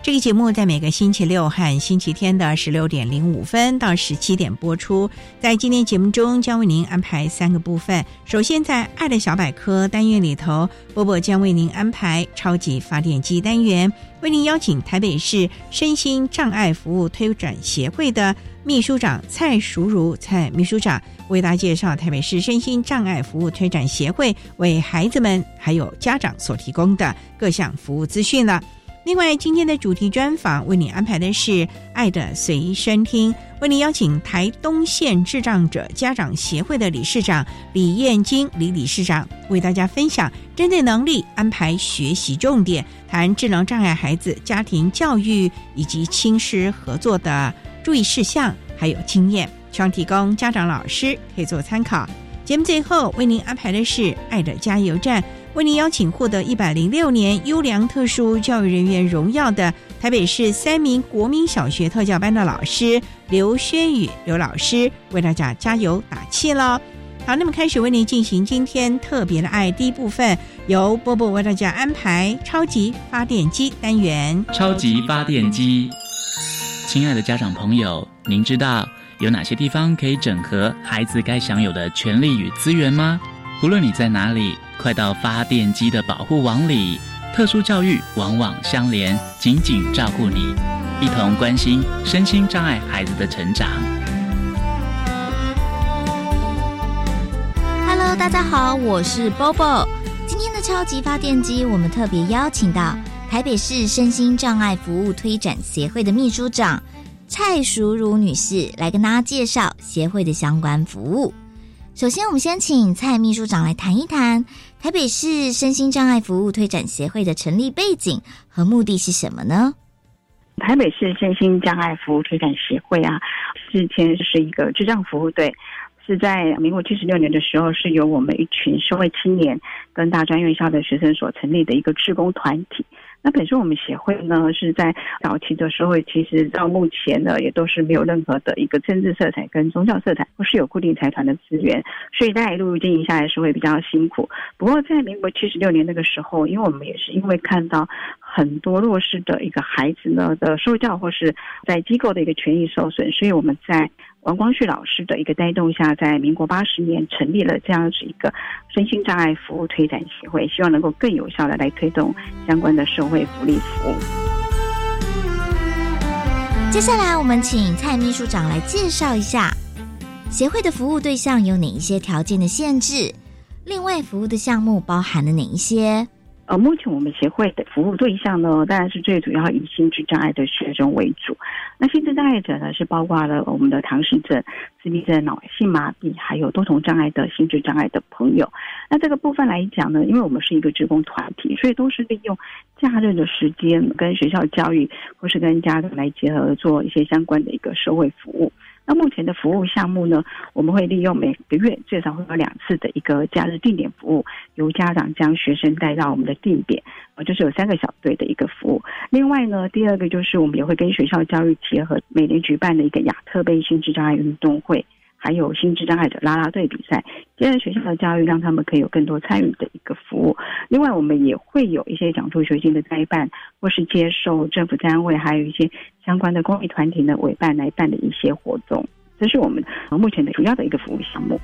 这个节目在每个星期六和星期天的十六点零五分到十七点播出。在今天节目中，将为您安排三个部分。首先，在“爱的小百科”单元里头，波波将为您安排“超级发电机”单元，为您邀请台北市身心障碍服务推展协会的秘书长蔡淑如蔡秘书长为大家介绍台北市身心障碍服务推展协会为孩子们还有家长所提供的各项服务资讯了。另外，今天的主题专访为你安排的是《爱的随身听》，为你邀请台东县智障者家长协会的理事长李燕金李理事长为大家分享针对能力安排学习重点，谈智能障碍孩子家庭教育以及亲师合作的注意事项，还有经验，希望提供家长老师可以做参考。节目最后为您安排的是《爱的加油站》。为您邀请获得一百零六年优良特殊教育人员荣耀的台北市三名国民小学特教班的老师刘轩宇刘老师，为大家加油打气喽。好，那么开始为您进行今天特别的爱第一部分，由波波为大家安排超级发电机单元。超级发电机，亲爱的家长朋友，您知道有哪些地方可以整合孩子该享有的权利与资源吗？无论你在哪里。快到发电机的保护网里，特殊教育网网相连，紧紧照顾你，一同关心身心障碍孩子的成长。Hello，大家好，我是 Bobo。今天的超级发电机，我们特别邀请到台北市身心障碍服务推展协会的秘书长蔡淑如女士来跟大家介绍协会的相关服务。首先，我们先请蔡秘书长来谈一谈台北市身心障碍服务推展协会的成立背景和目的是什么呢？台北市身心障碍服务推展协会啊，之前是一个智障服务队，是在民国七十六年的时候，是由我们一群社会青年跟大专院校的学生所成立的一个志工团体。那本身我们协会呢，是在早期的时候，其实到目前呢，也都是没有任何的一个政治色彩跟宗教色彩，不是有固定财团的资源，所以大家一路经营下来是会比较辛苦。不过在民国七十六年那个时候，因为我们也是因为看到很多弱势的一个孩子呢的受教或是在机构的一个权益受损，所以我们在。王光旭老师的一个带动下，在民国八十年成立了这样子一个身心障碍服务推展协会，希望能够更有效的来推动相关的社会福利服务。接下来，我们请蔡秘书长来介绍一下协会的服务对象有哪一些条件的限制，另外服务的项目包含了哪一些？呃，目前我们协会的服务对象呢，当然是最主要以心智障碍的学生为主。那心智障碍者呢，是包括了我们的唐氏症、自闭症、脑性麻痹，还有多重障碍的心智障碍的朋友。那这个部分来讲呢，因为我们是一个职工团体，所以都是利用假日的时间，跟学校教育或是跟家长来结合，做一些相关的一个社会服务。那目前的服务项目呢，我们会利用每个月最少会有两次的一个假日定点服务，由家长将学生带到我们的定点，呃，就是有三个小队的一个服务。另外呢，第二个就是我们也会跟学校教育结合，每年举办的一个亚特杯心智障碍运动会，还有心智障碍者啦啦队比赛，接着学校的教育让他们可以有更多参与的一个服务。另外，我们也会有一些讲助学金的代办，或是接受政府单位还有一些相关的公益团体的委办来办的一些活动。这是我们目前的主要的一个服务项目。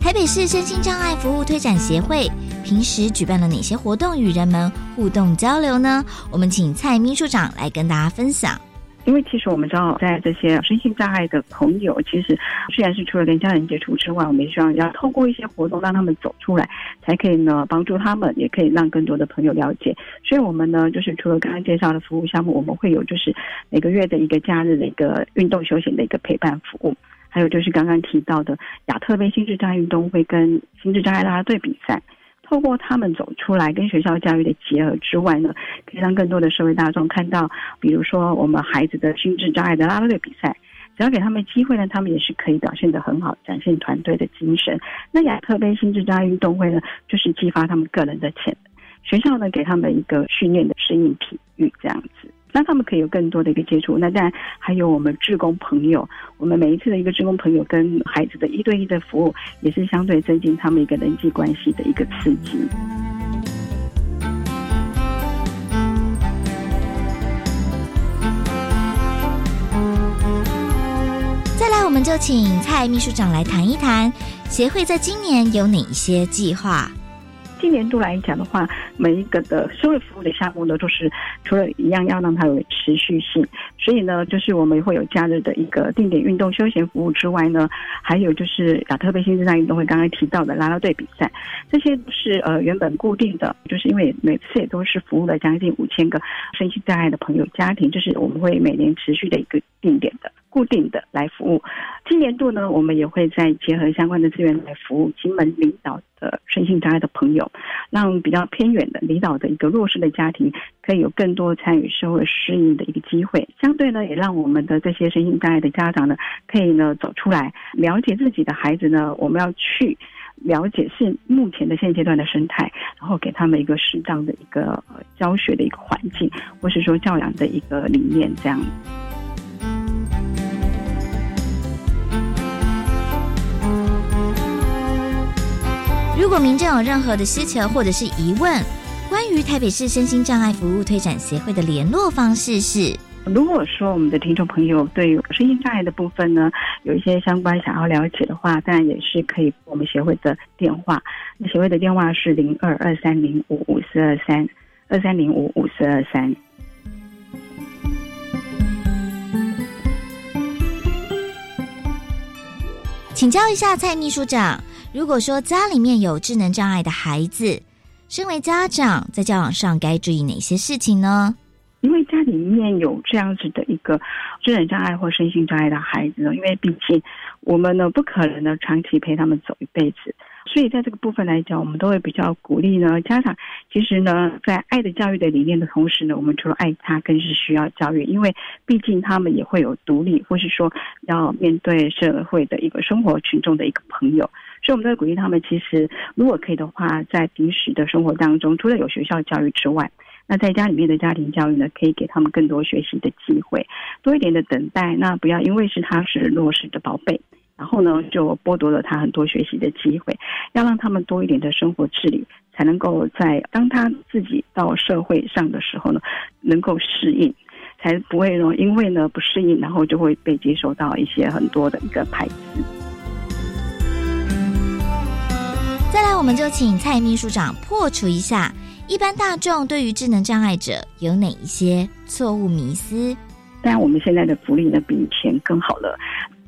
台北市身心障碍服务推展协会。平时举办了哪些活动与人们互动交流呢？我们请蔡秘书长来跟大家分享。因为其实我们知道，在这些身心障碍的朋友，其实虽然是除了跟家人接触之外，我们也希望要透过一些活动让他们走出来，才可以呢帮助他们，也可以让更多的朋友了解。所以，我们呢就是除了刚刚介绍的服务项目，我们会有就是每个月的一个假日的一个运动休闲的一个陪伴服务，还有就是刚刚提到的亚特杯心智障碍运动会跟心智障碍啦啦队比赛。透过他们走出来，跟学校教育的结合之外呢，可以让更多的社会大众看到，比如说我们孩子的心智障碍的拉拉队比赛，只要给他们机会呢，他们也是可以表现得很好，展现团队的精神。那亚特杯心智障碍运动会呢，就是激发他们个人的潜能，学校呢给他们一个训练的适应体育这样子。那他们可以有更多的一个接触，那当然还有我们志工朋友，我们每一次的一个志工朋友跟孩子的一对一的服务，也是相对增进他们一个人际关系的一个刺激。再来，我们就请蔡秘书长来谈一谈协会在今年有哪一些计划。今年度来讲的话，每一个的社会服务的项目呢，都是除了一样要让它有持续性，所以呢，就是我们会有假日的一个定点运动休闲服务之外呢，还有就是亚特贝新智障运动会刚刚提到的拉拉队比赛，这些是呃原本固定的，就是因为每次也都是服务了将近五千个身心障碍的朋友家庭，这是我们会每年持续的一个定点的。固定的来服务，今年度呢，我们也会再结合相关的资源来服务金门领导的身心障碍的朋友，让比较偏远的离岛的一个弱势的家庭，可以有更多参与社会适应的一个机会。相对呢，也让我们的这些身心障碍的家长呢，可以呢走出来，了解自己的孩子呢，我们要去了解是目前的现阶段的生态，然后给他们一个适当的一个教学的一个环境，或是说教养的一个理念，这样。果民众有任何的需求或者是疑问，关于台北市身心障碍服务推展协会的联络方式是：如果说我们的听众朋友对身心障碍的部分呢，有一些相关想要了解的话，当然也是可以我们协会的电话。那协会的电话是零二二三零五五四二三二三零五五四二三。请教一下蔡秘书长。如果说家里面有智能障碍的孩子，身为家长在交往上该注意哪些事情呢？因为家里面有这样子的一个智能障碍或身心障碍的孩子，因为毕竟我们呢不可能呢长期陪他们走一辈子。所以在这个部分来讲，我们都会比较鼓励呢家长。其实呢，在爱的教育的理念的同时呢，我们除了爱他，更是需要教育，因为毕竟他们也会有独立，或是说要面对社会的一个生活群众的一个朋友。所以，我们都会鼓励他们。其实，如果可以的话，在平时的生活当中，除了有学校教育之外，那在家里面的家庭教育呢，可以给他们更多学习的机会，多一点的等待。那不要因为是他是弱势的宝贝。然后呢，就剥夺了他很多学习的机会。要让他们多一点的生活自理，才能够在当他自己到社会上的时候呢，能够适应，才不会说因为呢不适应，然后就会被接受到一些很多的一个排斥。再来，我们就请蔡秘书长破除一下一般大众对于智能障碍者有哪一些错误迷思。当然，我们现在的福利呢比以前更好了。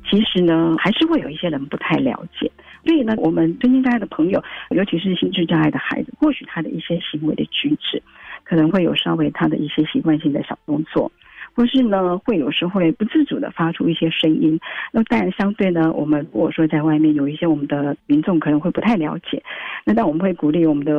其实呢，还是会有一些人不太了解，所以呢，我们身心障碍的朋友，尤其是心智障碍的孩子，或许他的一些行为的举止，可能会有稍微他的一些习惯性的小动作。或是呢，会有时候会不自主的发出一些声音。那当然，相对呢，我们如果说在外面有一些我们的民众可能会不太了解，那但我们会鼓励我们的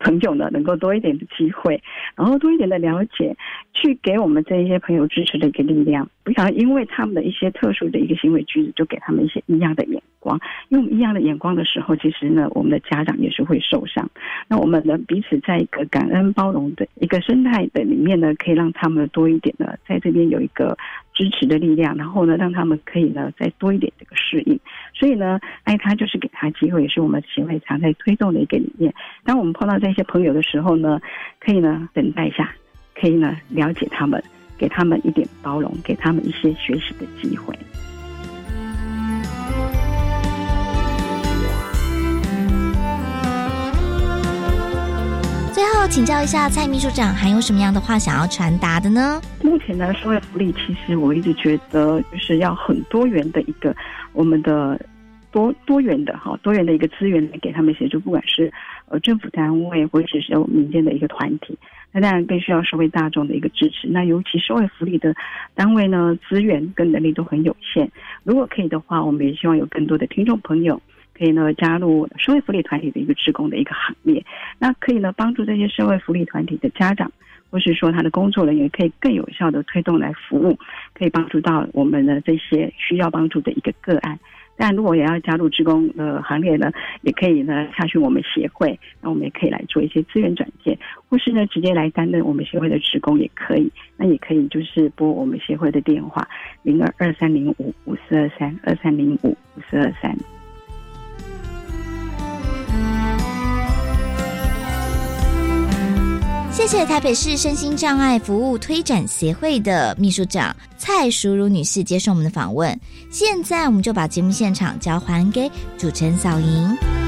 朋友呢，能够多一点的机会，然后多一点的了解，去给我们这一些朋友支持的一个力量，不想因为他们的一些特殊的一个行为举止，就给他们一些异样的眼光，用一样的眼光的时候，其实呢，我们的家长也是会受伤。那我们呢，彼此在一个感恩包容的一个生态的里面呢，可以让他们多一点呢，在这边有一个支持的力量，然后呢，让他们可以呢再多一点这个适应。所以呢，爱他就是给他机会，也是我们协会常在推动的一个理念。当我们碰到这些朋友的时候呢，可以呢等待一下，可以呢了解他们，给他们一点包容，给他们一些学习的机会。请教一下蔡秘书长，还有什么样的话想要传达的呢？目前呢，社会福利其实我一直觉得就是要很多元的一个我们的多多元的哈多元的一个资源来给他们协助，不管是呃政府单位或者是民间的一个团体，那当然更需要社会大众的一个支持。那尤其社会福利的单位呢，资源跟能力都很有限。如果可以的话，我们也希望有更多的听众朋友。可以呢加入社会福利团体的一个职工的一个行列，那可以呢帮助这些社会福利团体的家长，或是说他的工作人员，可以更有效的推动来服务，可以帮助到我们的这些需要帮助的一个个案。但如果也要加入职工的行列呢，也可以呢查询我们协会，那我们也可以来做一些资源转介，或是呢直接来担任我们协会的职工也可以。那也可以就是拨我们协会的电话零二二三零五五四二三二三零五五四二三。谢谢台北市身心障碍服务推展协会的秘书长蔡淑如女士接受我们的访问。现在我们就把节目现场交还给主持人小莹。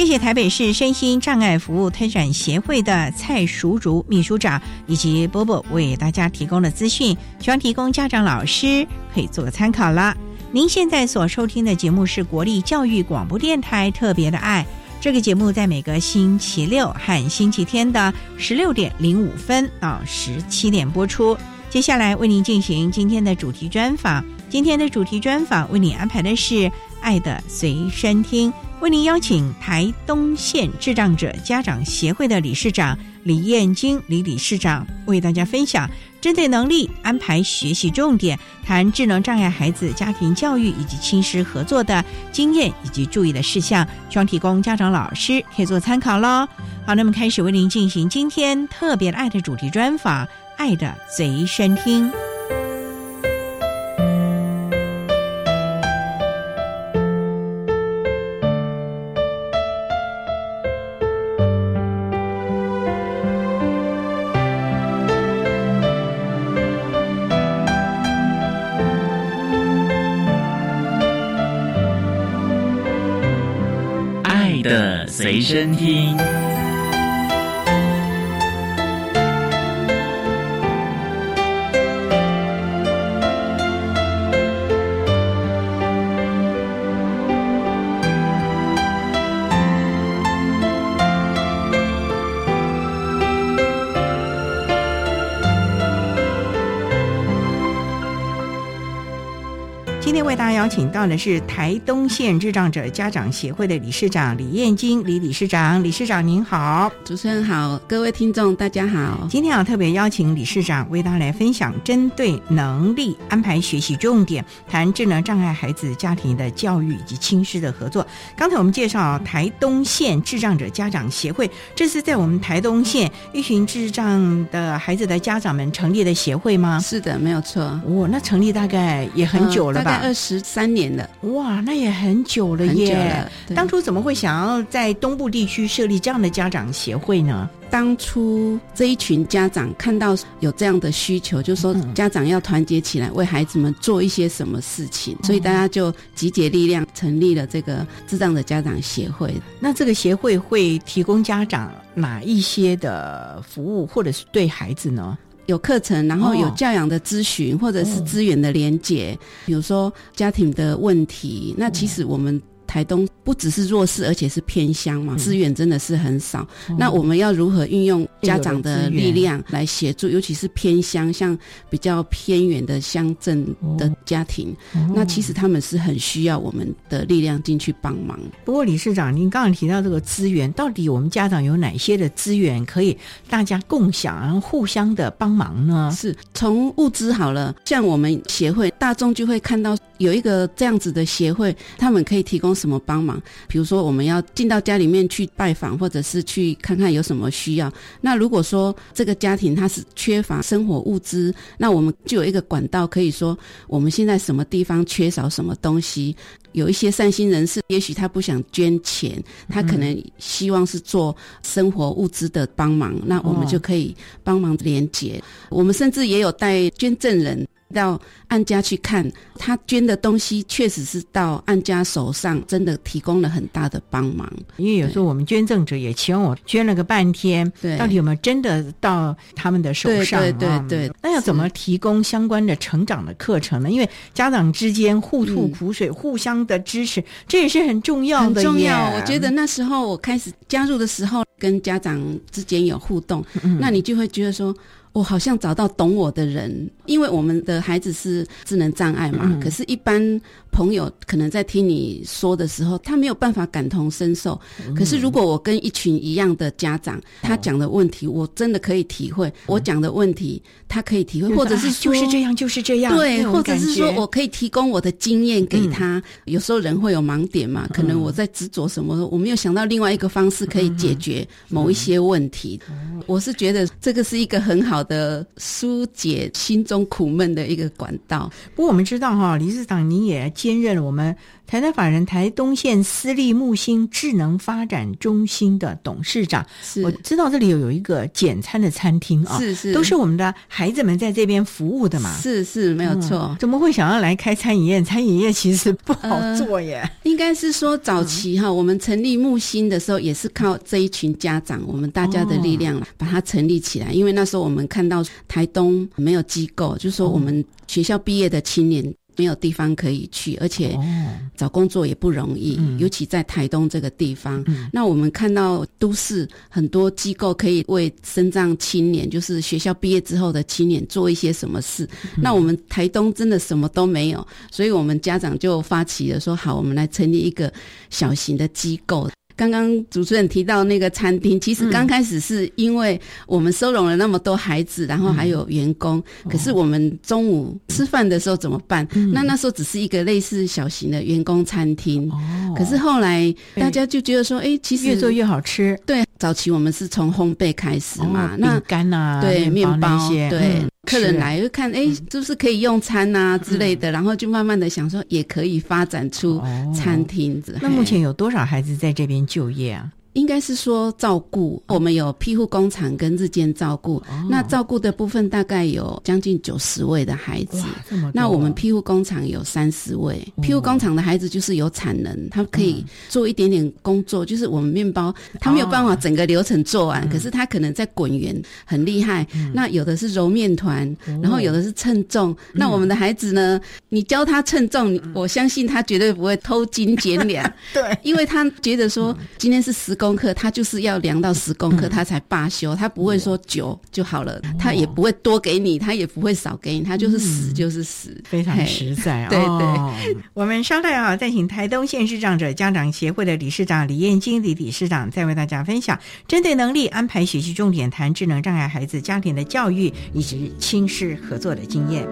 谢谢台北市身心障碍服务推展协会的蔡淑竹秘书长以及波波为大家提供的资讯，希望提供家长老师可以做个参考了。您现在所收听的节目是国立教育广播电台特别的爱，这个节目在每个星期六和星期天的十六点零五分到十七点播出。接下来为您进行今天的主题专访，今天的主题专访为您安排的是爱的随身听。为您邀请台东县智障者家长协会的理事长李燕金李理事长为大家分享针对能力安排学习重点，谈智能障碍孩子家庭教育以及亲师合作的经验以及注意的事项，希望提供家长老师可以做参考喽。好，那么开始为您进行今天特别的爱的主题专访，爱的随身听。随身听。请到的是台东县智障者家长协会的理事长李燕金李理事长，理事长您好，主持人好，各位听众大家好。今天啊特别邀请理事长为大家来分享针对能力安排学习重点，谈智能障碍孩子家庭的教育以及亲师的合作。刚才我们介绍台东县智障者家长协会，这是在我们台东县一群智障的孩子的家长们成立的协会吗？是的，没有错。哦，那成立大概也很久了吧？大概二十。三年了，哇，那也很久了耶！当初怎么会想要在东部地区设立这样的家长协会呢？当初这一群家长看到有这样的需求，就说家长要团结起来，为孩子们做一些什么事情，所以大家就集结力量，成立了这个智障的家长协会。那这个协会会提供家长哪一些的服务，或者是对孩子呢？有课程，然后有教养的咨询，或者是资源的连接，比如说家庭的问题，那其实我们。台东不只是弱势，而且是偏乡嘛，资源真的是很少。那我们要如何运用家长的力量来协助？尤其是偏乡，像比较偏远的乡镇的家庭，那其实他们是很需要我们的力量进去帮忙。不过，理事长，您刚刚提到这个资源，到底我们家长有哪些的资源可以大家共享，然后互相的帮忙呢？是从物资好了，像我们协会大众就会看到有一个这样子的协会，他们可以提供什么帮忙？比如说，我们要进到家里面去拜访，或者是去看看有什么需要。那如果说这个家庭他是缺乏生活物资，那我们就有一个管道，可以说我们现在什么地方缺少什么东西。有一些善心人士，也许他不想捐钱，他可能希望是做生活物资的帮忙，那我们就可以帮忙连接。我们甚至也有带捐赠人。到安家去看，他捐的东西确实是到安家手上，真的提供了很大的帮忙。因为有时候我们捐赠者也期望我捐了个半天，对，到底有没有真的到他们的手上？对对对。那要怎么提供相关的成长的课程呢？因为家长之间互吐苦水，互相的支持，这也是很重要的。很重要。我觉得那时候我开始加入的时候，跟家长之间有互动，那你就会觉得说。我好像找到懂我的人，因为我们的孩子是智能障碍嘛，可是，一般。朋友可能在听你说的时候，他没有办法感同身受。可是如果我跟一群一样的家长，他讲的问题，我真的可以体会；我讲的问题，他可以体会，或者是就是这样，就是这样。对，或者是说我可以提供我的经验给他。有时候人会有盲点嘛，可能我在执着什么，我没有想到另外一个方式可以解决某一些问题。我是觉得这个是一个很好的疏解心中苦闷的一个管道。不过我们知道哈，理事长您也。兼任了我们台南法人台东县私立木星智能发展中心的董事长，我知道这里有有一个简餐的餐厅啊，是是，都是我们的孩子们在这边服务的嘛，是是没有错。怎么会想要来开餐饮业？餐饮业其实不好做耶。应该是说早期哈，我们成立木星的时候，也是靠这一群家长，我们大家的力量把它成立起来。因为那时候我们看到台东没有机构，就是说我们学校毕业的青年。没有地方可以去，而且找工作也不容易，尤其在台东这个地方。那我们看到都市很多机构可以为身障青年，就是学校毕业之后的青年做一些什么事。那我们台东真的什么都没有，所以我们家长就发起了说：好，我们来成立一个小型的机构。刚刚主持人提到那个餐厅，其实刚开始是因为我们收容了那么多孩子，然后还有员工，可是我们中午吃饭的时候怎么办？那那时候只是一个类似小型的员工餐厅，可是后来大家就觉得说，哎，其实越做越好吃。对，早期我们是从烘焙开始嘛，那饼干啊，对，面包对。客人来就看，哎，是不是可以用餐啊之类的，然后就慢慢的想说，也可以发展出餐厅子。那目前有多少孩子在这边就业啊？应该是说照顾，我们有庇护工厂跟日间照顾。那照顾的部分大概有将近九十位的孩子。那我们庇护工厂有三十位。庇护工厂的孩子就是有产能，他可以做一点点工作，就是我们面包，他没有办法整个流程做完，可是他可能在滚圆很厉害。那有的是揉面团，然后有的是称重。那我们的孩子呢，你教他称重，我相信他绝对不会偷斤减两。对，因为他觉得说今天是十。功课他就是要量到十功课，他才罢休。他不会说九就好了，他也不会多给你，他也不会少给你，他就是十就是十，非常实在。对对，我们稍待啊，再请台东县市长者家长协会的理事长李燕金李理事长再为大家分享针对能力安排学习重点，谈智能障碍孩子家庭的教育以及亲师合作的经验。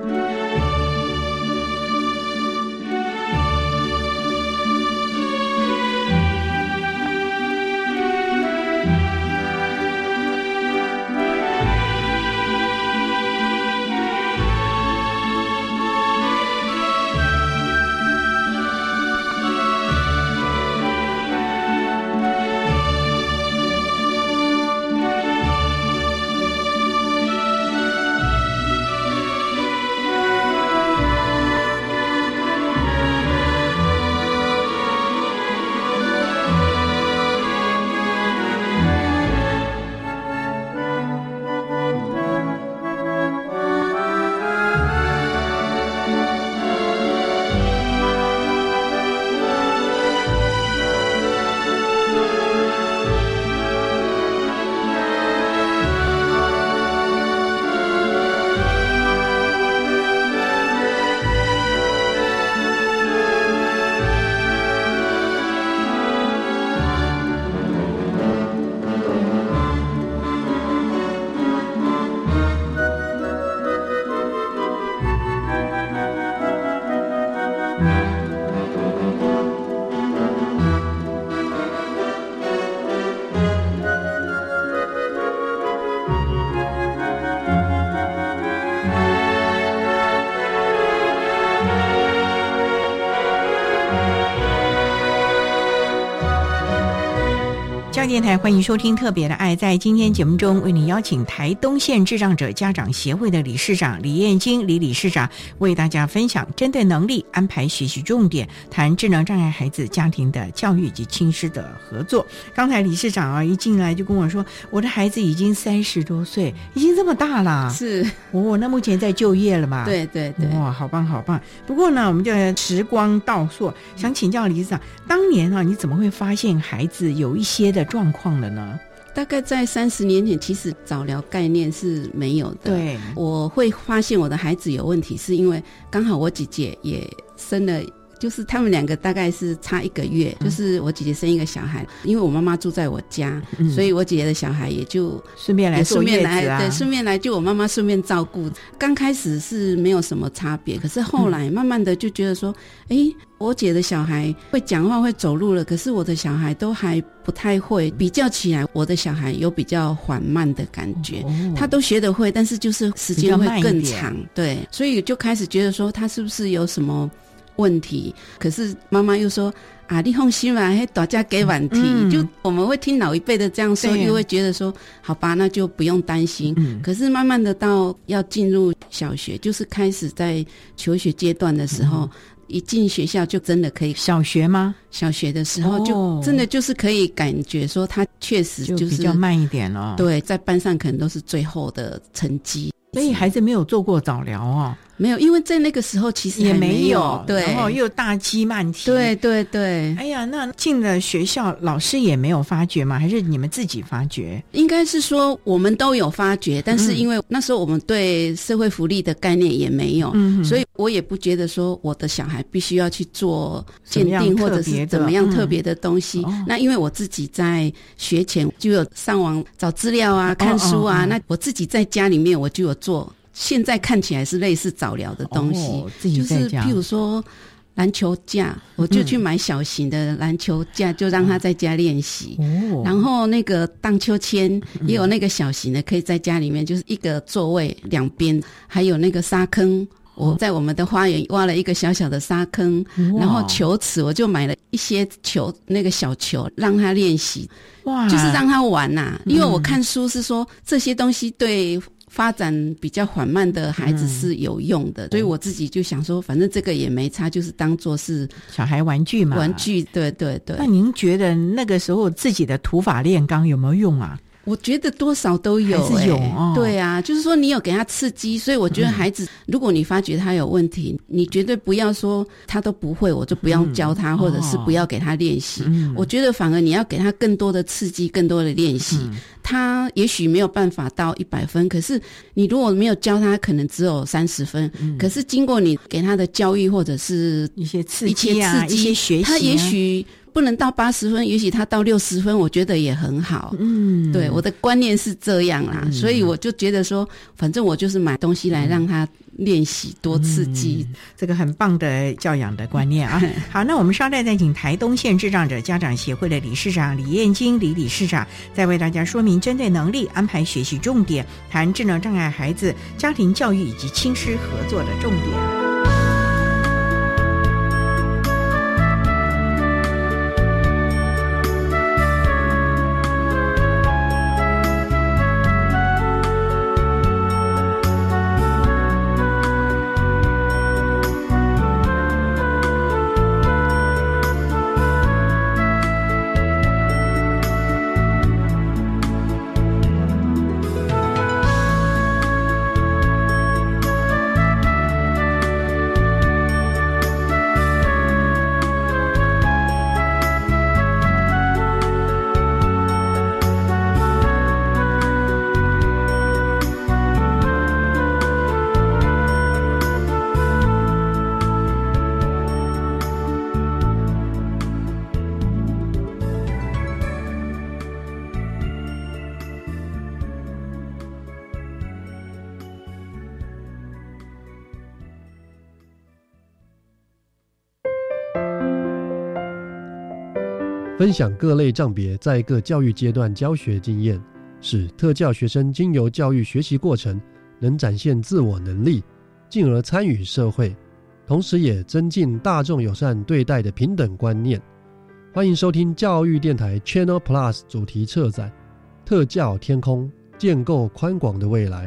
电台欢迎收听《特别的爱》。在今天节目中，为您邀请台东县智障者家长协会的理事长李燕京李理事长，为大家分享针对能力安排学习重点，谈智能障碍孩子家庭的教育以及亲师的合作。刚才理事长啊一进来就跟我说，我的孩子已经三十多岁，已经这么大了。是哦，那目前在就业了嘛？对对对，哇，好棒好棒。不过呢，我们就时光倒溯，想请教理事长，当年啊，你怎么会发现孩子有一些的状况了呢？大概在三十年前，其实早疗概念是没有的。对，我会发现我的孩子有问题，是因为刚好我姐姐也生了。就是他们两个大概是差一个月，就是我姐姐生一个小孩，因为我妈妈住在我家，所以我姐姐的小孩也就顺便来顺便来，对，顺便来就我妈妈顺便照顾。刚开始是没有什么差别，可是后来慢慢的就觉得说，哎，我姐的小孩会讲话会走路了，可是我的小孩都还不太会。比较起来，我的小孩有比较缓慢的感觉，他都学得会，但是就是时间会更长。对，所以就开始觉得说，他是不是有什么？问题，可是妈妈又说啊，你放心吧，还大家给晚题，就我们会听老一辈的这样说，又会觉得说，好吧，那就不用担心。可是慢慢的到要进入小学，就是开始在求学阶段的时候，一进学校就真的可以小学吗？小学的时候就真的就是可以感觉说，他确实就是比较慢一点了。对，在班上可能都是最后的成绩。所以孩子没有做过早疗哦。没有，因为在那个时候其实也没有，对，然后又大鸡慢啼，对对对。哎呀，那进了学校，老师也没有发觉吗？还是你们自己发觉？应该是说我们都有发觉，但是因为那时候我们对社会福利的概念也没有，所以我也不觉得说我的小孩必须要去做鉴定或者是怎么样特别的东西。那因为我自己在学前就有上网找资料啊、看书啊，那我自己在家里面我就有做。现在看起来是类似早疗的东西，就是譬如说篮球架，我就去买小型的篮球架，就让他在家练习。然后那个荡秋千也有那个小型的，可以在家里面，就是一个座位两边，还有那个沙坑。我在我们的花园挖了一个小小的沙坑，然后球池我就买了一些球，那个小球让他练习，哇，就是让他玩呐。因为我看书是说这些东西对。发展比较缓慢的孩子是有用的，所以我自己就想说，反正这个也没差，就是当做是小孩玩具嘛。玩具，对对对。那您觉得那个时候自己的土法炼钢有没有用啊？我觉得多少都有，有对啊，就是说你有给他刺激，所以我觉得孩子，如果你发觉他有问题，你绝对不要说他都不会，我就不要教他，或者是不要给他练习。我觉得反而你要给他更多的刺激，更多的练习。他也许没有办法到一百分，可是你如果没有教他，可能只有三十分。可是经过你给他的教育，或者是一些刺激啊，一些学习，他也许。不能到八十分，也许他到六十分，我觉得也很好。嗯，对，我的观念是这样啦，所以我就觉得说，反正我就是买东西来让他练习，多刺激，这个很棒的教养的观念啊。好，那我们稍待再请台东县智障者家长协会的理事长李燕京李理事长，再为大家说明针对能力安排学习重点，谈智能障碍孩子家庭教育以及亲师合作的重点。分享各类障别在各教育阶段教学经验，使特教学生经由教育学习过程能展现自我能力，进而参与社会，同时也增进大众友善对待的平等观念。欢迎收听教育电台 Channel Plus 主题策展《特教天空，建构宽广的未来》。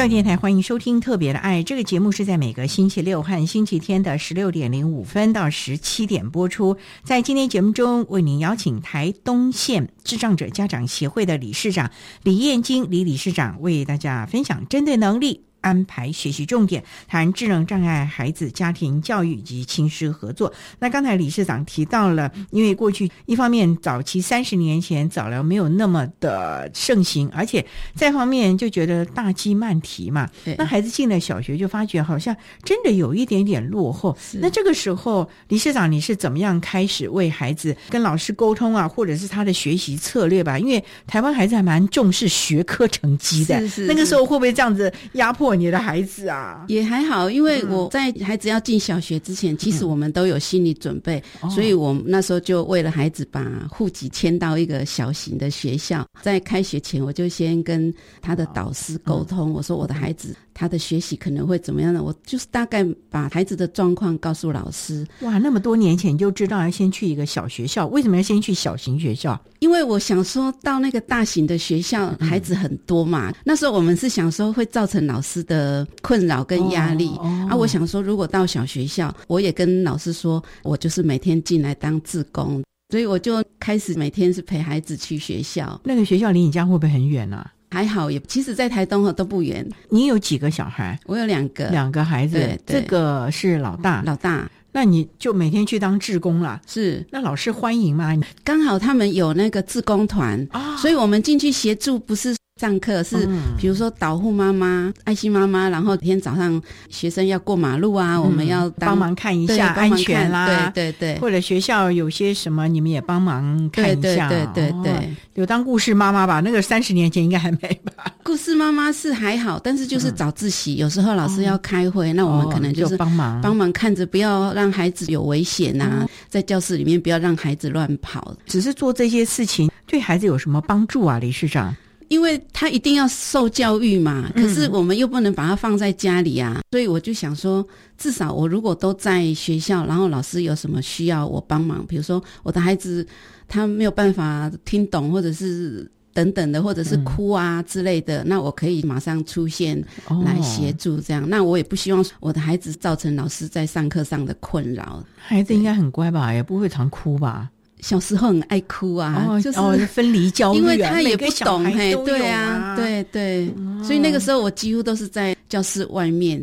教育电台欢迎收听《特别的爱》这个节目，是在每个星期六和星期天的十六点零五分到十七点播出。在今天节目中，为您邀请台东县智障者家长协会的理事长李燕金李理事长为大家分享针对能力。安排学习重点，谈智能障碍孩子家庭教育以及亲师合作。那刚才理事长提到了，因为过去一方面早期三十年前早疗没有那么的盛行，而且再方面就觉得大鸡慢提嘛。那孩子进了小学就发觉好像真的有一点点落后。那这个时候，理事长你是怎么样开始为孩子跟老师沟通啊，或者是他的学习策略吧？因为台湾孩子还蛮重视学科成绩的，是是那个时候会不会这样子压迫？你的孩子啊，也还好，因为我在孩子要进小学之前，其实我们都有心理准备，所以我那时候就为了孩子把户籍迁到一个小型的学校。在开学前，我就先跟他的导师沟通，我说我的孩子他的学习可能会怎么样呢？我就是大概把孩子的状况告诉老师。哇，那么多年前就知道要先去一个小学校，为什么要先去小型学校？因为我想说到那个大型的学校，孩子很多嘛。那时候我们是想说会造成老师的困扰跟压力啊。我想说，如果到小学校，我也跟老师说，我就是每天进来当志工，所以我就开始每天是陪孩子去学校。那个学校离你家会不会很远呢？还好，也其实，在台东都不远。你有几个小孩？我有两个，两个孩子。对，这个是老大，老大。那你就每天去当志工了，是？那老师欢迎吗？刚好他们有那个志工团哦，所以我们进去协助，不是。上课是，比如说导护妈妈、爱心妈妈，然后天早上学生要过马路啊，我们要帮忙看一下安全啦，对对对，或者学校有些什么，你们也帮忙看一下，对对对对，有当故事妈妈吧？那个三十年前应该还没吧？故事妈妈是还好，但是就是早自习，有时候老师要开会，那我们可能就是帮忙。帮忙看着，不要让孩子有危险呐，在教室里面不要让孩子乱跑，只是做这些事情对孩子有什么帮助啊，理事长？因为他一定要受教育嘛，可是我们又不能把他放在家里啊，所以我就想说，至少我如果都在学校，然后老师有什么需要我帮忙，比如说我的孩子他没有办法听懂，或者是等等的，或者是哭啊之类的，那我可以马上出现来协助，这样，那我也不希望我的孩子造成老师在上课上的困扰。孩子应该很乖吧，也不会常哭吧。小时候很爱哭啊，哦就是、哦分离焦虑啊因为他也不懂，嘿，对啊对对，所以那个时候我几乎都是在教室外面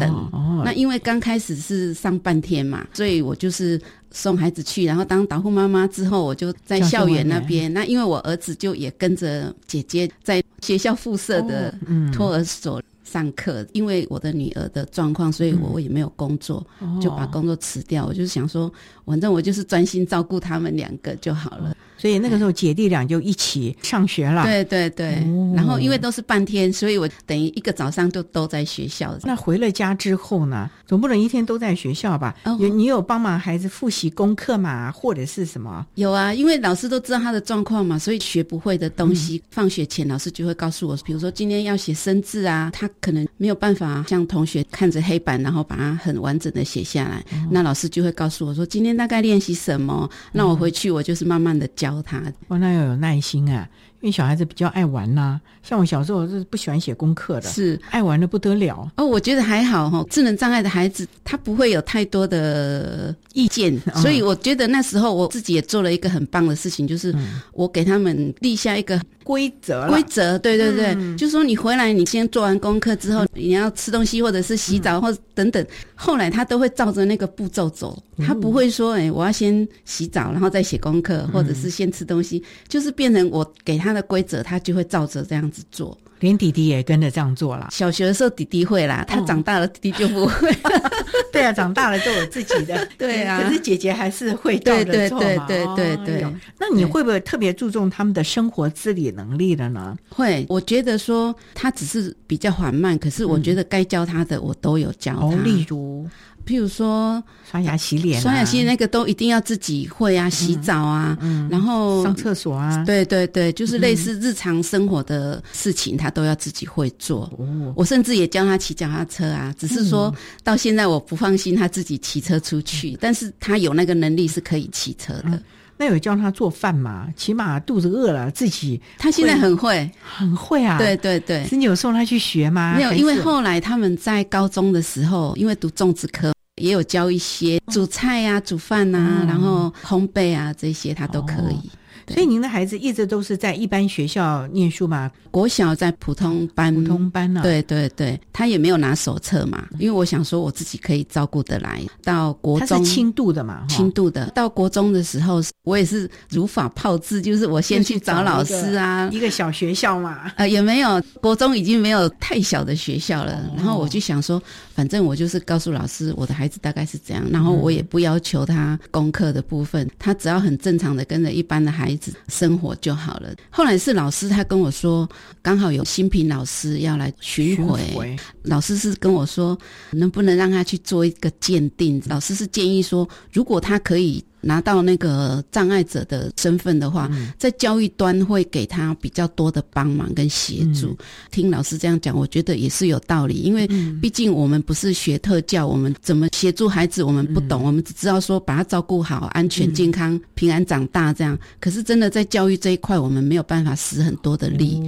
等。哦那因为刚开始是上半天嘛，所以我就是送孩子去，然后当导护妈妈之后，我就在校园那边。那因为我儿子就也跟着姐姐在学校附设的嗯托儿所。上课，因为我的女儿的状况，所以我我也没有工作，哦就把工作辞掉。我就是想说，反正我就是专心照顾他们两个就好了。所以那个时候姐弟俩就一起上学了。对对对，哦然后因为都是半天，所以我等于一个早上就都在学校。那回了家之后呢，总不能一天都在学校吧？哦有你有帮忙孩子复习功课嘛，或者是什么？有啊，因为老师都知道他的状况嘛，所以学不会的东西，放学前老师就会告诉我，比如说今天要写生字啊，他可能没有办法像同学看着黑板，然后把它很完整的写下来，那老师就会告诉我说今天大概练习什么，那我回去我就是慢慢的教他。哇，那要有耐心啊，因为小孩子比较爱玩呐、像我小时候是不喜欢写功课的，是。爱玩的不得了。哦，我觉得还好哈、智能障碍的孩子他不会有太多的意见，嗯。所以我觉得那时候我自己也做了一个很棒的事情，就是我给他们立下一个规则规则，对对对，嗯。就说你回来，你先做完功课之后，你要吃东西或者是洗澡或者等等，后来他都会照着那个步骤走，他不会说，哎、我要先洗澡然后再写功课，或者是先吃东西，就是变成我给他的规则，他就会照着这样子做。连弟弟也跟着这样做了。小学的时候弟弟会啦，他长大了弟弟就不会。对啊，长大了都有自己的。对啊可是姐姐还是会照着做嘛。对对对那你会不会特别注重他们的生活自理能力了呢？会，我觉得说他只是比较缓慢，可是我觉得该教他的我都有教他。哦，例如譬如说刷牙洗脸啊、刷牙洗脸那个都一定要自己会啊，洗澡啊，然后上厕所啊，对对对，就是类似日常生活的事情，他都要自己会做。哦。我甚至也教他骑脚踏车啊，只是说到现在我不放心他自己骑车出去，但是他有那个能力是可以骑车的。那有教他做饭嘛？起码肚子饿了自己，他现在很会，很会啊。对对对，是你有送他去学吗？没有，因为后来他们在高中的时候，因为读种植科，也有教一些煮菜啊、煮饭啊，嗯。然后烘焙啊这些，他都可以。所以您的孩子一直都是在一般学校念书嘛？国小在普通班，普通班呢、对对对，他也没有拿手册嘛，因为我想说我自己可以照顾得来。到国中他是轻度的嘛，哈轻度的。到国中的时候，我也是如法炮制，就是我先去找老师啊，一个小学校嘛。呃，也没有，国中已经没有太小的学校了。然后我就想说，反正我就是告诉老师，我的孩子大概是这样，然后我也不要求他功课的部分，他只要很正常的跟着一般的孩子生活就好了。后来是老师他跟我说，刚好有新平老师要来巡回，巡回老师是跟我说，能不能让他去做一个鉴定？老师是建议说，如果他可以。拿到那个障碍者的身份的话，在教育端会给他比较多的帮忙跟协助。听老师这样讲，我觉得也是有道理，因为毕竟我们不是学特教，我们怎么协助孩子，我们不懂，我们只知道说把他照顾好，安全、健康、平安长大这样。可是真的在教育这一块，我们没有办法使很多的力。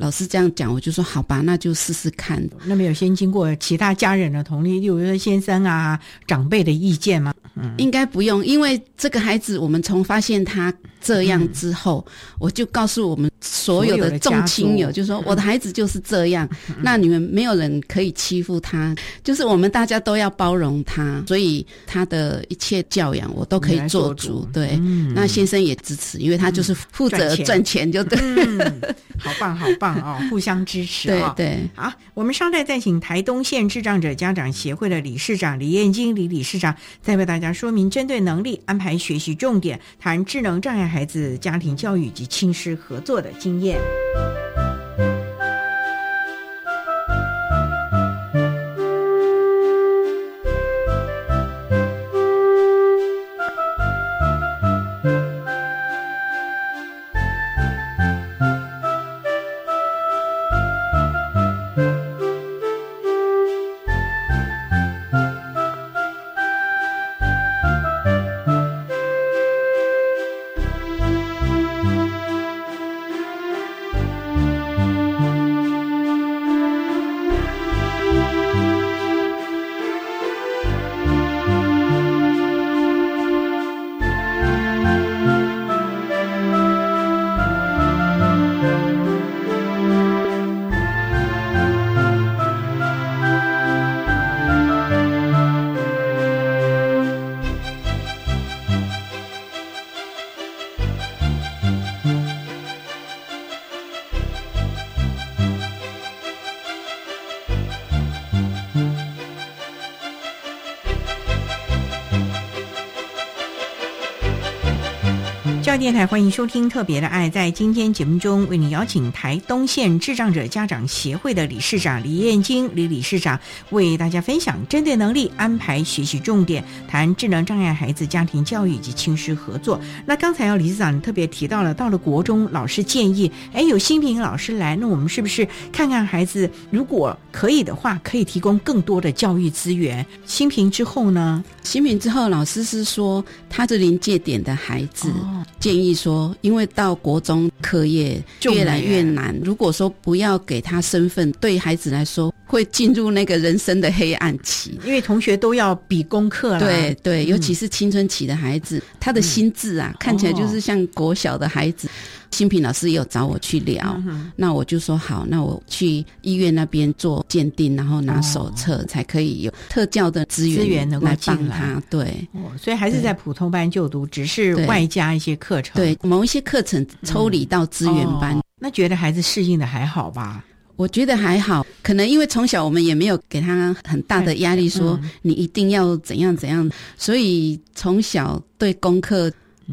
老师这样讲，我就说好吧，那就试试看。那么有先经过其他家人的同意，例如说先生啊、长辈的意见吗？应该不用，因为这个孩子，我们从发现他这样之后，我就告诉我们所有的众亲友，就说我的孩子就是这样，那你们没有人可以欺负他，就是我们大家都要包容他，所以他的一切教养我都可以做主。对，那先生也支持，因为他就是负责赚钱，就对。好棒，好棒哦，互相支持 对对。好，我们稍待再请台东县智障者家长协会的理事长李燕金李理事长，再为大家说明针对能力安排学习重点，谈智能障碍孩子家庭教育及亲师合作的经验。电台欢迎收听《特别的爱》。在今天节目中，为你邀请台东县智障者家长协会的理事长李燕京李理事长，为大家分享针对能力安排学习重点，谈智能障碍孩子家庭教育以及亲师合作。那刚才要理事长特别提到了，到了国中，老师建议，哎，有新平老师来，那我们是不是看看孩子，如果可以的话，可以提供更多的教育资源？新平之后呢？新平之后，老师是说，他是临界点的孩子。建议说，因为到国中课业越来越难，如果说不要给他身份，对孩子来说会进入那个人生的黑暗期。因为同学都要比功课啦，对对，尤其是青春期的孩子，他的心智啊，看起来就是像国小的孩子。新平老师也有找我去聊，那我就说好，那我去医院那边做鉴定，然后拿手册，才可以有特教的资源资源能够帮他。对，所以还是在普通班就读，只是外加一些课程，对某一些课程抽离到资源班。那觉得孩子适应的还好吧？我觉得还好，可能因为从小我们也没有给他很大的压力，说你一定要怎样怎样，所以从小对功课。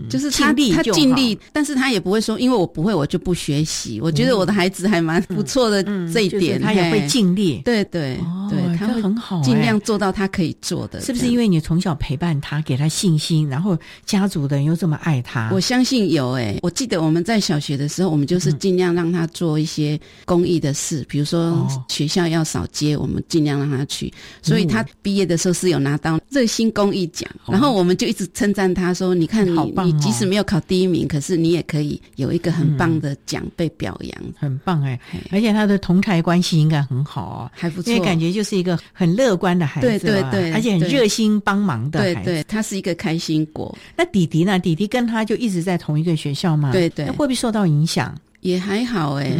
就是他，他尽力，但是他也不会说，因为我不会，我就不学习。我觉得我的孩子还蛮不错的这一点，他也会尽力。对对对，他很好，尽量做到他可以做的。是不是因为你从小陪伴他，给他信心，然后家族的人又这么爱他？我相信有诶。我记得我们在小学的时候，我们就是尽量让他做一些公益的事，比如说学校要扫街，我们尽量让他去。所以他毕业的时候是有拿到热心公益奖，然后我们就一直称赞他说：“你看你。”你即使没有考第一名，可是你也可以有一个很棒的奖被表扬，很棒哎！而且他的同台关系应该很好哦，还不错，因为感觉就是一个很乐观的孩子，对对对，而且很热心帮忙的孩子，对，他是一个开心果。那弟弟呢？弟弟跟他就一直在同一个学校嘛？对对，会不会受到影响？也还好哎，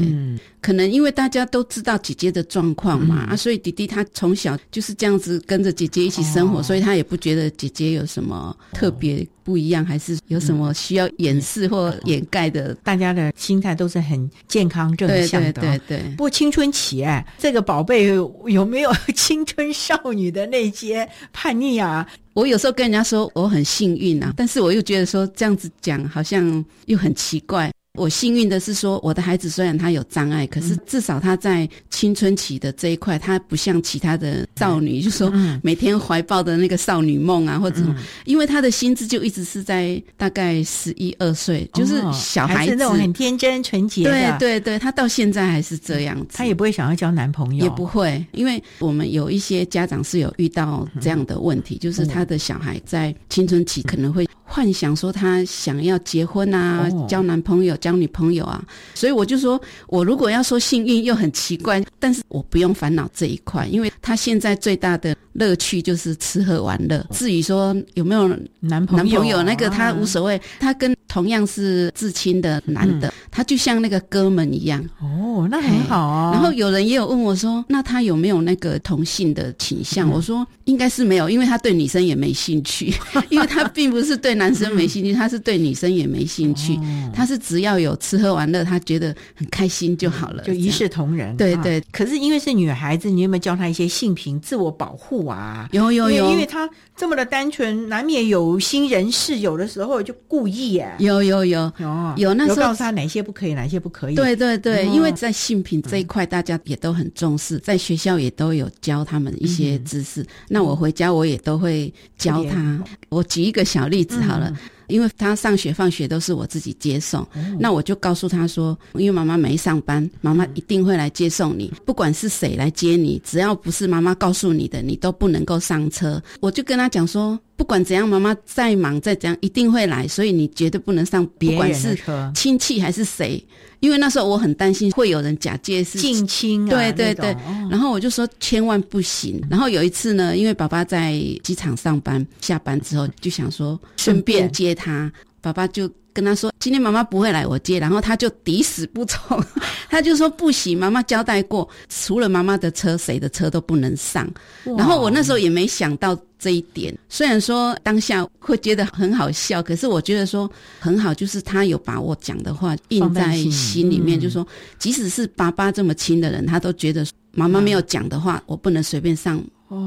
可能因为大家都知道姐姐的状况嘛，啊，所以弟弟他从小就是这样子跟着姐姐一起生活，所以他也不觉得姐姐有什么特别不一样，还是有什么需要掩饰或掩盖的。大家的心态都是很健康正向的。对对对。不过青春期哎，这个宝贝有没有青春少女的那些叛逆啊？我有时候跟人家说我很幸运啊，但是我又觉得说这样子讲好像又很奇怪。我幸运的是说，我的孩子虽然他有障碍，可是至少他在青春期的这一块，他不像其他的少女，就说每天怀抱的那个少女梦啊，或者什么因为他的心智就一直是在大概十一二岁，就是小孩子。那种很天真纯洁。对对对，他到现在还是这样子，他也不会想要交男朋友，也不会，因为我们有一些家长是有遇到这样的问题，就是他的小孩在青春期可能会。幻想说他想要结婚啊，交男朋友、交女朋友啊，所以我就说，我如果要说幸运又很奇怪，但是我不用烦恼这一块，因为他现在最大的乐趣就是吃喝玩乐。至于说有没有男朋友，男朋友那个他无所谓，他跟同样是至亲的男的，他就像那个哥们一样。哦，那很好啊。然后有人也有问我说，那他有没有那个同性的倾向？我说应该是没有，因为他对女生也没兴趣，因为他并不是对。男生没兴趣，他是对女生也没兴趣，他是只要有吃喝玩乐，他觉得很开心就好了，就一视同仁。对对，可是因为是女孩子，你有没有教她一些性平、自我保护啊？有有有，因为她这么的单纯，难免有心人士，有的时候就故意耶。有有有有有，那时候告诉她哪些不可以，哪些不可以。对对对，因为在性平这一块，大家也都很重视，在学校也都有教他们一些知识。那我回家我也都会教他。我举一个小例子。好了，因为他上学放学都是我自己接送，那我就告诉他说，因为妈妈没上班，妈妈一定会来接送你，不管是谁来接你，只要不是妈妈告诉你的，你都不能够上车。我就跟他讲说，不管怎样，妈妈再忙再怎样，一定会来，所以你绝对不能上，不管是亲戚还是谁。因为那时候我很担心会有人假借是近亲，对对对，然后我就说千万不行。然后有一次呢，因为爸爸在机场上班，下班之后就想说顺便接他，爸爸就。跟他说，今天妈妈不会来我接，然后他就抵死不从，他就说不行，妈妈交代过，除了妈妈的车，谁的车都不能上。然后我那时候也没想到这一点，虽然说当下会觉得很好笑，可是我觉得说很好，就是他有把我讲的话印在心里面，就说即使是爸爸这么亲的人，他都觉得妈妈没有讲的话，我不能随便上。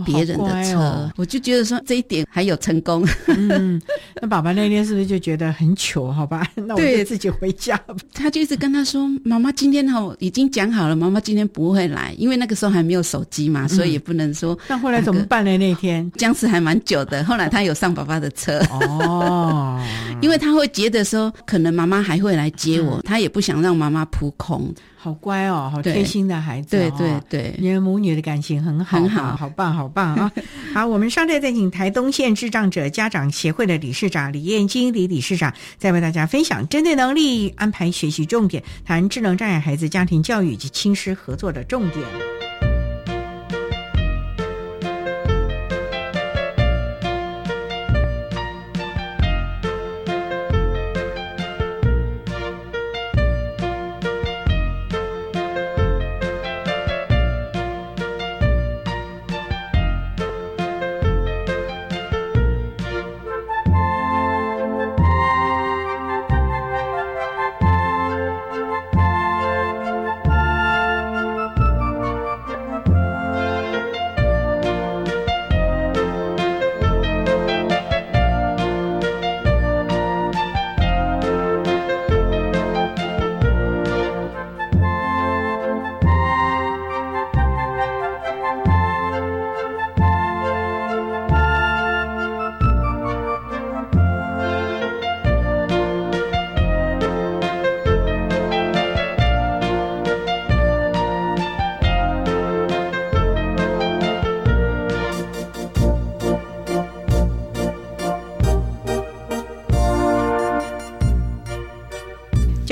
别人的车，哦我就觉得说这一点还有成功。嗯，那爸爸那天是不是就觉得很糗？好吧，那我就自己回家吧。他就一直跟他说：“妈妈今天哈已经讲好了，妈妈今天不会来，因为那个时候还没有手机嘛，所以也不能说。那后来怎么办呢？那天僵持还蛮久的，后来他有上爸爸的车哦，因为他会觉得说，可能妈妈还会来接我，他也不想让妈妈扑空。好乖哦，好贴心的孩子、对哦，对对你们母女的感情很好，很好好棒，好棒啊！好，我们稍待再请台东县智障者家长协会的理事长李燕金李理事长，再为大家分享针对能力安排学习重点，谈智能障碍孩子家庭教育及亲师合作的重点。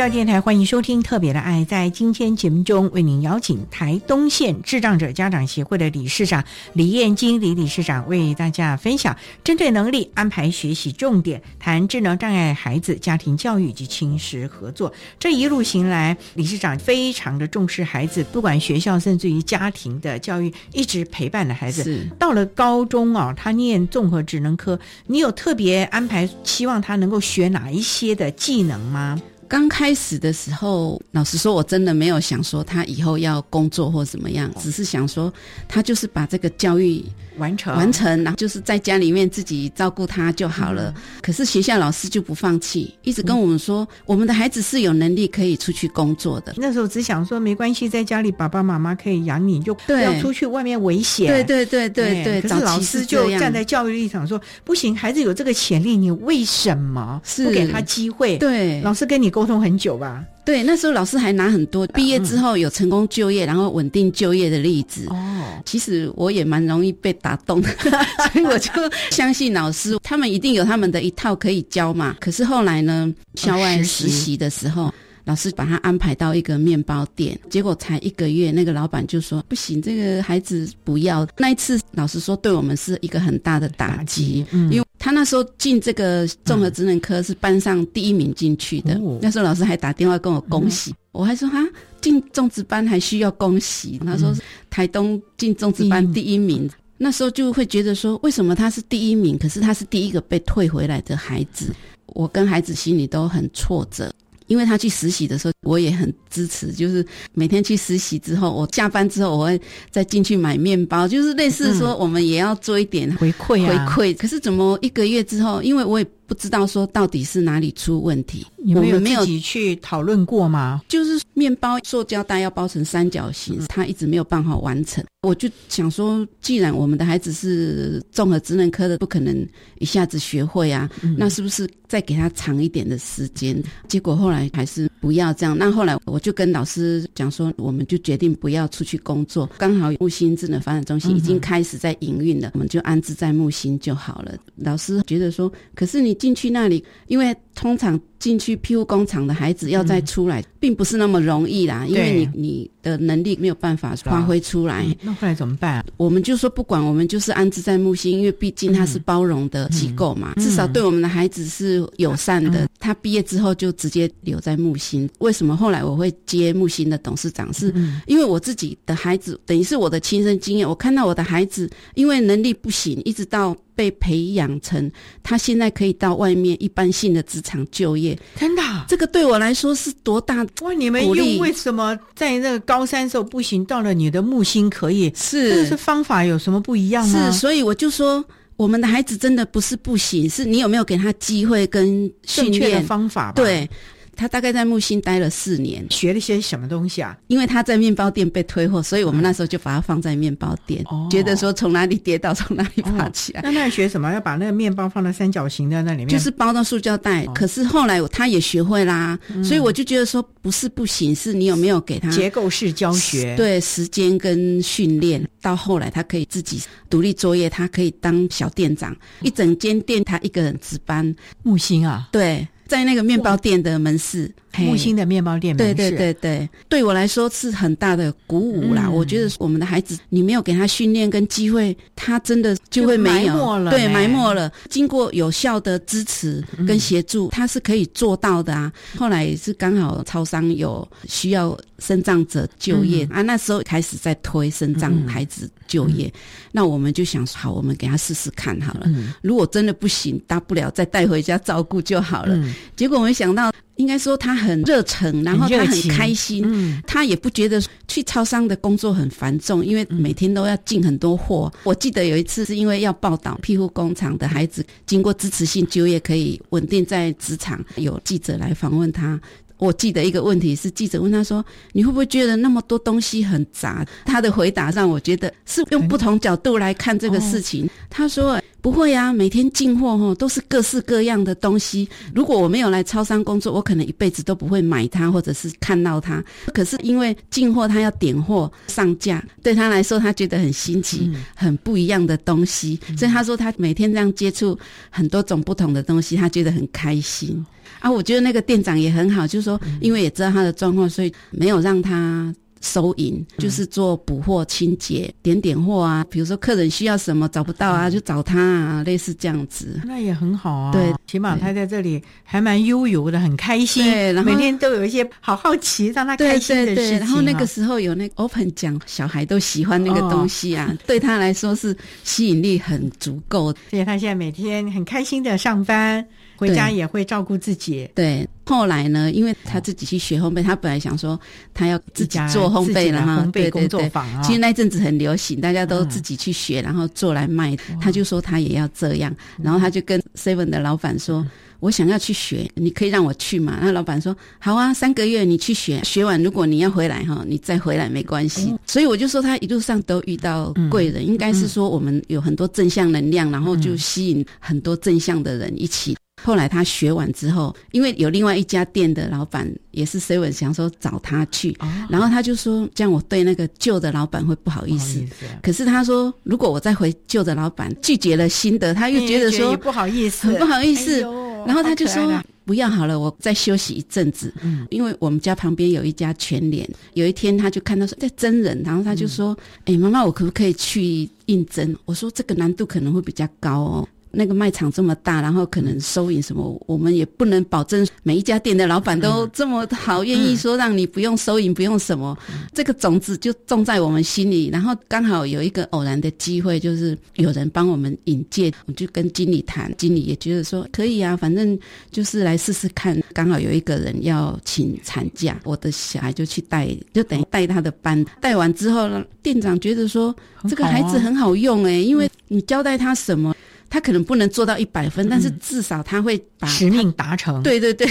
教电台欢迎收听《特别的爱》。在今天节目中，为您邀请台东县智障者家长协会的理事长李燕金李理事长为大家分享针对能力安排学习重点，谈智能障碍孩子家庭教育及亲师合作。这一路行来，理事长非常的重视孩子，不管学校甚至于家庭的教育，一直陪伴的孩子。到了高中啊，他念综合职能科，你有特别安排，希望他能够学哪一些的技能吗？刚开始的时候，老实说，我真的没有想说他以后要工作或怎么样，只是想说他就是把这个教育完成完成，然后就是在家里面自己照顾他就好了。可是学校老师就不放弃，一直跟我们说，我们的孩子是有能力可以出去工作的。那时候只想说没关系，在家里爸爸妈妈可以养你，就不要出去外面危险。对对对对对，可是老师就站在教育立场说，不行，孩子有这个潜力，你为什么是不给他机会？对老师跟你沟通很久吧？对，那时候老师还拿很多毕业之后有成功就业，然后稳定就业的例子。哦，其实我也蛮容易被打动的，所以我就相信老师，他们一定有他们的一套可以教嘛。可是后来呢，校外实习的时候。老师把他安排到一个面包店，结果才一个月，那个老板就说不行，这个孩子不要。那一次，老师说，对我们是一个很大的打击，嗯因为他那时候进这个综合职能科是班上第一名进去的，哦那时候老师还打电话跟我恭喜，我还说哈，进种植班还需要恭喜，他说台东进种植班第一名。那时候就会觉得说，为什么他是第一名，可是他是第一个被退回来的孩子？我跟孩子心里都很挫折。因为他去实习的时候，我也很支持，就是每天去实习之后，我下班之后我会再进去买面包，就是类似说我们也要做一点回馈啊回啊。馈。可是怎么一个月之后，因为我也不知道说到底是哪里出问题，你们有没有自己去讨论过吗？就是面包塑胶袋要包成三角形，他一直没有办法完成。我就想说，既然我们的孩子是综合职能科的，不可能一下子学会啊，那是不是再给他长一点的时间？结果后来还是不要这样。那后来我就跟老师讲说，我们就决定不要出去工作。刚好木星智能发展中心已经开始在营运了，我们就安置在木星就好了。老师觉得说，可是你进去那里，因为通常进去庇护工厂的孩子要再出来，并不是那么容易啦，因为你你的能力没有办法发挥出来。那后来怎么办啊？我们就说不管，我们就是安置在木星，因为毕竟它是包容的机构嘛，至少对我们的孩子是友善的。他毕业之后就直接留在木星。为什么后来我会接木星的董事长？是因为我自己的孩子，等于是我的亲身经验。我看到我的孩子因为能力不行，一直到被培养成他现在可以到外面一般性的职场就业。业。真的啊，这个对我来说是多大哇！你们又为什么在那个高三时候不行，到了你的木星可以？是这是方法有什么不一样吗？是，所以我就说，我们的孩子真的不是不行，是你有没有给他机会跟训正确的练方法吧。对。他大概在木星待了四年，学了些什么东西啊？因为他在面包店被退货，所以我们那时候就把他放在面包店，觉得说从哪里跌倒从哪里爬起来。那那学什么？要把那个面包放在三角形的那里面，就是包到塑胶袋。可是后来他也学会啦，嗯所以我就觉得说不是不行，是你有没有给他结构式教学？对，时间跟训练，到后来他可以自己独立作业，他可以当小店长，一整间店他一个人值班。木星啊，对。在那个面包店的门市，木星的面包店门市，对对对对，对我来说是很大的鼓舞啦。嗯、我觉得我们的孩子，你没有给他训练跟机会，他真的就会没有，埋对，埋没了。经过有效的支持跟协助，他是可以做到的啊。后来也是刚好超商有需要生障者就业、嗯、啊，那时候开始在推生障孩子就业，嗯、那我们就想好，我们给他试试看好了。如果真的不行，大不了再带回家照顾就好了。结果没想到，应该说他很热诚，然后他很开心，嗯、他也不觉得去超商的工作很繁重，因为每天都要进很多货。嗯、我记得有一次是因为要报道庇护工厂的孩子经过支持性就业可以稳定在职场，有记者来访问他。我记得一个问题是，记者问他说：“你会不会觉得那么多东西很杂？”他的回答让我觉得是用不同角度来看这个事情。哦、他说：“不会啊，每天进货哈都是各式各样的东西。如果我没有来超商工作，我可能一辈子都不会买它，或者是看到它。可是因为进货，他要点货上架，对他来说，他觉得很新奇、嗯、很不一样的东西。所以他说，他每天这样接触很多种不同的东西，他觉得很开心。”啊，我觉得那个店长也很好，就是说，因为也知道他的状况，所以没有让他收银，就是做补货、清洁、点点货啊。比如说客人需要什么找不到啊，就找他啊，类似这样子。那也很好啊，对，起码他在这里还蛮悠游的，很开心。对，然后每天都有一些好好奇让他开心的事情、啊。然后那个时候有那个 open 奖，小孩都喜欢那个东西啊，哦、对他来说是吸引力很足够。所以他现在每天很开心的上班。回家也会照顾自己。对，后来呢，因为他自己去学烘焙，他本来想说他要自己做烘焙了哈，烘焙工作坊啊。其实那阵子很流行，大家都自己去学，然后做来卖。他就说他也要这样，然后他就跟 Seven 的老板说。我想要去学，你可以让我去吗？那老板说好啊，三个月你去学，学完如果你要回来哈，你再回来没关系。所以我就说他一路上都遇到贵人，应该是说我们有很多正向能量，然后就吸引很多正向的人一起。后来他学完之后，因为有另外一家店的老板也是 Seven 想说找他去，然后他就说这样我对那个旧的老板会不好意思。可是他说如果我再回旧的老板拒绝了新的，他又觉得说不好意思，很不好意思。然后他就说不要好了，我再休息一阵子。嗯，因为我们家旁边有一家全联，有一天他就看到说在真人，然后他就说：“哎、妈妈，我可不可以去应征？”我说：“这个难度可能会比较高哦。”那个卖场这么大，然后可能收银什么，我们也不能保证每一家店的老板都这么好，愿意说让你不用收银，不用什么。这个种子就种在我们心里，然后刚好有一个偶然的机会，就是有人帮我们引荐，我就跟经理谈，经理也觉得说可以啊，反正就是来试试看。刚好有一个人要请产假，我的小孩就去带，就等于带他的班。带完之后呢，店长觉得说这个孩子很好用诶、因为你交代他什么。他可能不能做到一百分，但是至少他会把使命达成。对对对，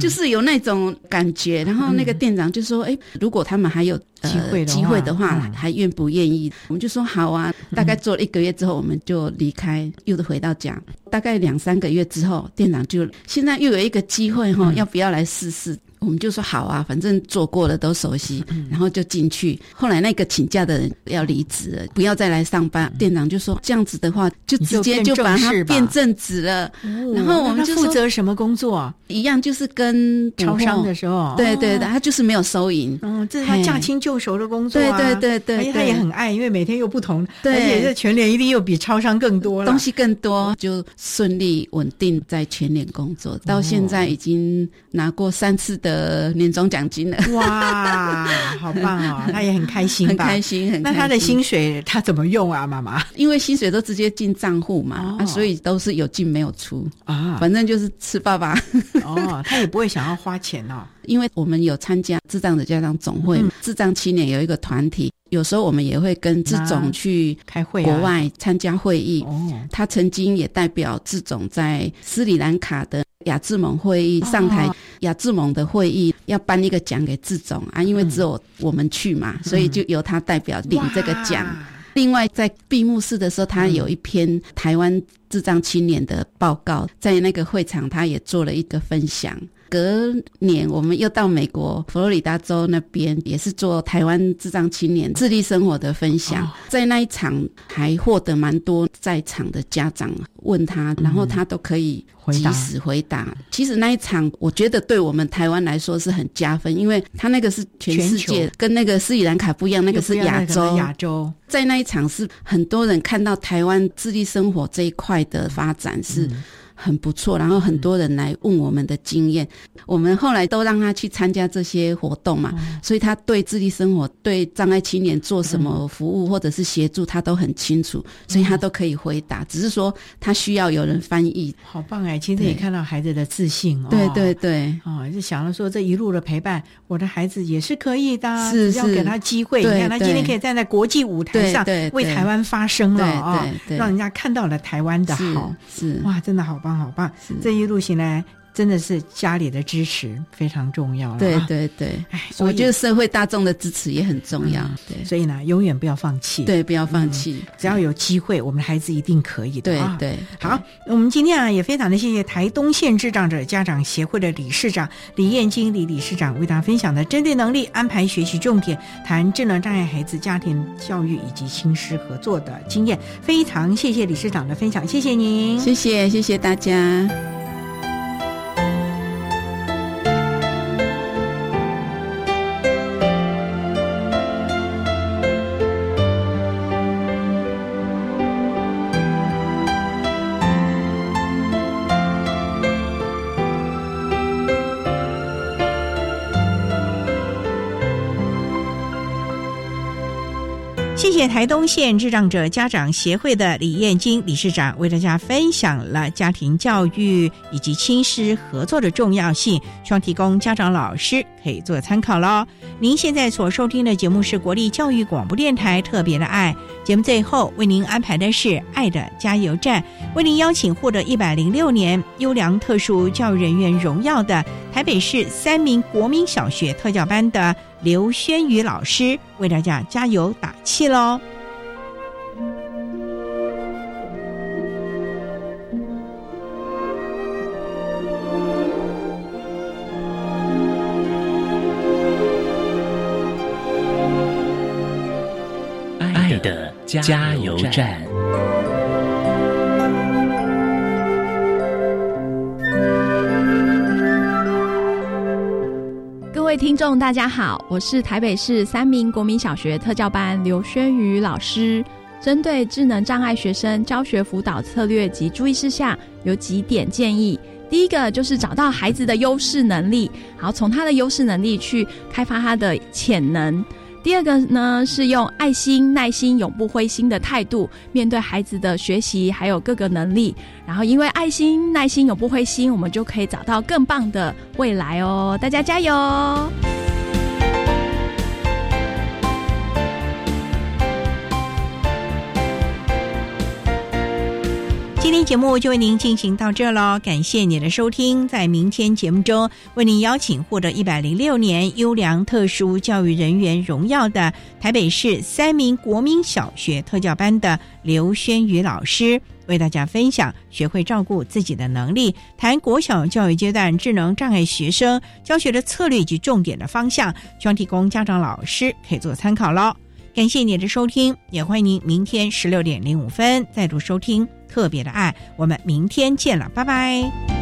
就是有那种感觉。然后那个店长就说：“哎，如果他们还有机会机会的话，还愿不愿意？”我们就说：“好啊。”大概做了一个月之后，我们就离开，又回到家。大概两三个月之后，店长就现在又有一个机会哈，要不要来试试？我们就说好啊，反正做过了都熟悉，然后就进去。后来那个请假的人要离职了，不要再来上班。店长就说这样子的话，就直接就把他变正职了。然后我们就负责什么工作？一样就是跟超商的时候，对对对，他就是没有收银。嗯，这是他驾轻就熟的工作啊。对对对对，而且他也很爱，因为每天又不同，而且这全联一定又比超商更多了，东西更多，就顺利稳定在全联工作。到现在已经拿过三次的。的年终奖金了。哇，好棒哦！他也很开心，很开心，很。那他的薪水他怎么用啊，妈妈？因为薪水都直接进账户嘛，啊，所以都是有进没有出啊，反正就是吃爸爸。哦，他也不会想要花钱哦，因为我们有参加智障的家长总会，智障青年有一个团体。有时候我们也会跟志总去开会，国外参加会议。哦，他曾经也代表志总在斯里兰卡的亚智盟会议上台，亚智盟的会议要颁一个奖给志总啊，因为只有我们去嘛，所以就由他代表领这个奖。另外，在闭幕式的时候，他有一篇台湾智障青年的报告，在那个会场他也做了一个分享。隔年，我们又到美国佛罗里达州那边，也是做台湾智障青年自立生活的分享。在那一场，还获得蛮多在场的家长问他，然后他都可以及时回答。其实那一场，我觉得对我们台湾来说是很加分，因为他那个是全世界，跟那个斯里兰卡不一样，那个是亚洲。亚洲在那一场是很多人看到台湾自立生活这一块的发展是。很不错，然后很多人来问我们的经验，我们后来都让他去参加这些活动嘛，所以他对自立生活、对障碍青年做什么服务或者是协助，他都很清楚，所以他都可以回答。只是说他需要有人翻译。好棒哎！其实也看到孩子的自信哦。对对对，哦，就想了说这一路的陪伴，我的孩子也是可以的，是要给他机会。你看他今天可以站在国际舞台上为台湾发声了啊，让人家看到了台湾的好，是哇，真的好棒。好棒！这一路行来。真的是家里的支持非常重要了。对对对，哎，我觉得社会大众的支持也很重要。对，所以呢，永远不要放弃。对，不要放弃，只要有机会，我们的孩子一定可以的。对对，好，我们今天啊，也非常的谢谢台东县智障者家长协会的理事长李燕金李理事长为大家分享的针对能力安排学习重点，谈智能障碍孩子家庭教育以及亲师合作的经验。非常谢谢理事长的分享，谢谢您，谢谢谢谢大家。台东县智障者家长协会的李燕金理事长为大家分享了家庭教育以及亲师合作的重要性，希望提供家长老师可以做参考喽。您现在所收听的节目是国立教育广播电台特别的爱节目，最后为您安排的是爱的加油站，为您邀请获得一百零六年优良特殊教育人员荣耀的台北市三名国民小学特教班的。刘轩宇老师为大家加油打气喽！爱的加油站。听众，大家好，我是台北市三民国民小学特教班刘轩宇老师。针对智能障碍学生教学辅导策略及注意事项，有几点建议。第一个就是找到孩子的优势能力，好从他的优势能力去开发他的潜能。第二个呢，是用爱心、耐心、永不灰心的态度面对孩子的学习，还有各个能力。然后，因为爱心、耐心、永不灰心，我们就可以找到更棒的未来哦！大家加油！今天节目就为您进行到这喽，感谢您的收听。在明天节目中，为您邀请获得一百零六年优良特殊教育人员荣耀的台北市三名国民小学特教班的刘轩宇老师，为大家分享学会照顾自己的能力，谈国小教育阶段智能障碍学生教学的策略以及重点的方向，希望提供家长老师可以做参考喽。感谢您的收听，也欢迎您明天十六点零五分再度收听。特别的爱，我们明天见了，拜拜。